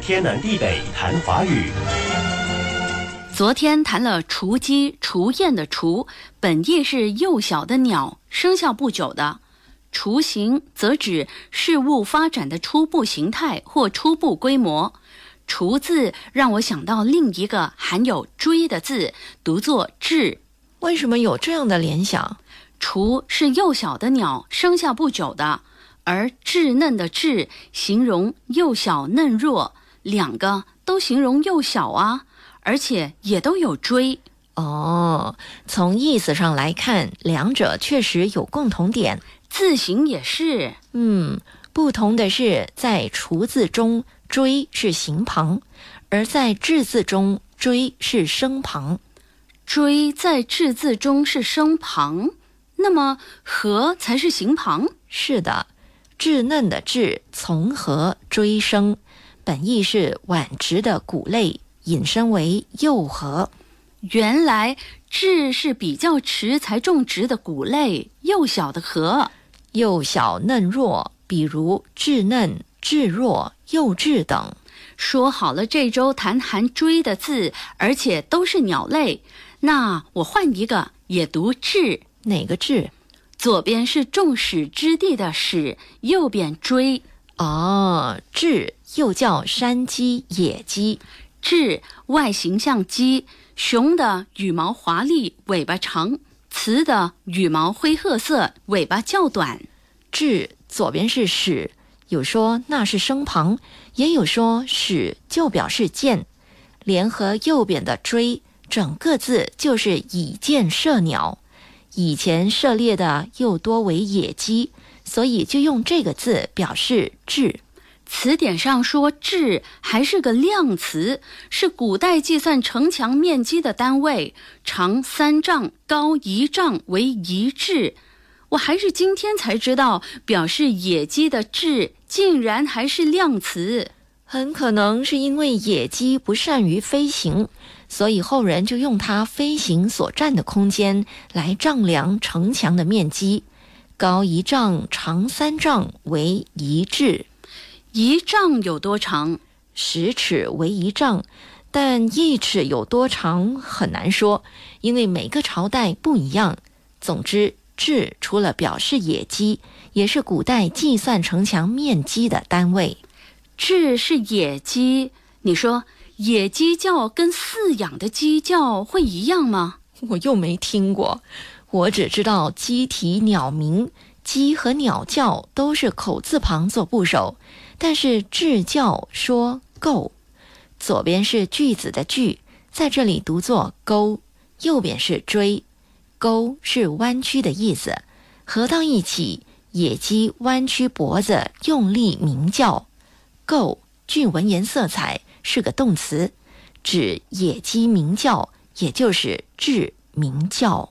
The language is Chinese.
天南地北谈华语。昨天谈了雏鸡、雏燕的雏，本意是幼小的鸟，生效不久的；雏形则指事物发展的初步形态或初步规模。雏字让我想到另一个含有“追”的字，读作“稚”。为什么有这样的联想？雏是幼小的鸟，生下不久的，而稚嫩的“稚”形容幼小嫩弱，两个都形容幼小啊，而且也都有“追”。哦，从意思上来看，两者确实有共同点，字形也是。嗯，不同的是，在“厨”字中。追是形旁，而在稚字中，追是声旁。追在稚字中是声旁，那么禾才是形旁。是的，稚嫩的稚从禾追生，本意是晚植的谷类，引申为幼禾。原来稚是比较迟才种植的谷类，幼小的禾，幼小嫩弱，比如稚嫩。稚弱、幼稚等，说好了这周谈含“追”的字，而且都是鸟类。那我换一个，也读“稚”。哪个“稚”？左边是众矢之的的“矢”，右边“追”。哦，雉又叫山鸡、野鸡。雉外形像鸡，雄的羽毛华丽，尾巴长；雌的羽毛灰褐色，尾巴较短。雉左边是“矢”。有说那是声旁，也有说矢就表示箭，联合右边的锥，整个字就是以箭射鸟。以前射猎的又多为野鸡，所以就用这个字表示质。词典上说质还是个量词，是古代计算城墙面积的单位，长三丈，高一丈为一稚。我还是今天才知道，表示野鸡的“雉”竟然还是量词。很可能是因为野鸡不善于飞行，所以后人就用它飞行所占的空间来丈量城墙的面积。高一丈，长三丈为一雉。一丈有多长？十尺为一丈，但一尺有多长很难说，因为每个朝代不一样。总之。雉除了表示野鸡，也是古代计算城墙面积的单位。雉是野鸡，你说野鸡叫跟饲养的鸡叫会一样吗？我又没听过，我只知道鸡啼鸟鸣，鸡和鸟叫都是口字旁做部首，但是雉叫说够。左边是句子的句，在这里读作勾，右边是追。钩是弯曲的意思，合到一起，野鸡弯曲脖子，用力鸣叫。够具文言色彩，是个动词，指野鸡鸣叫，也就是雉鸣叫。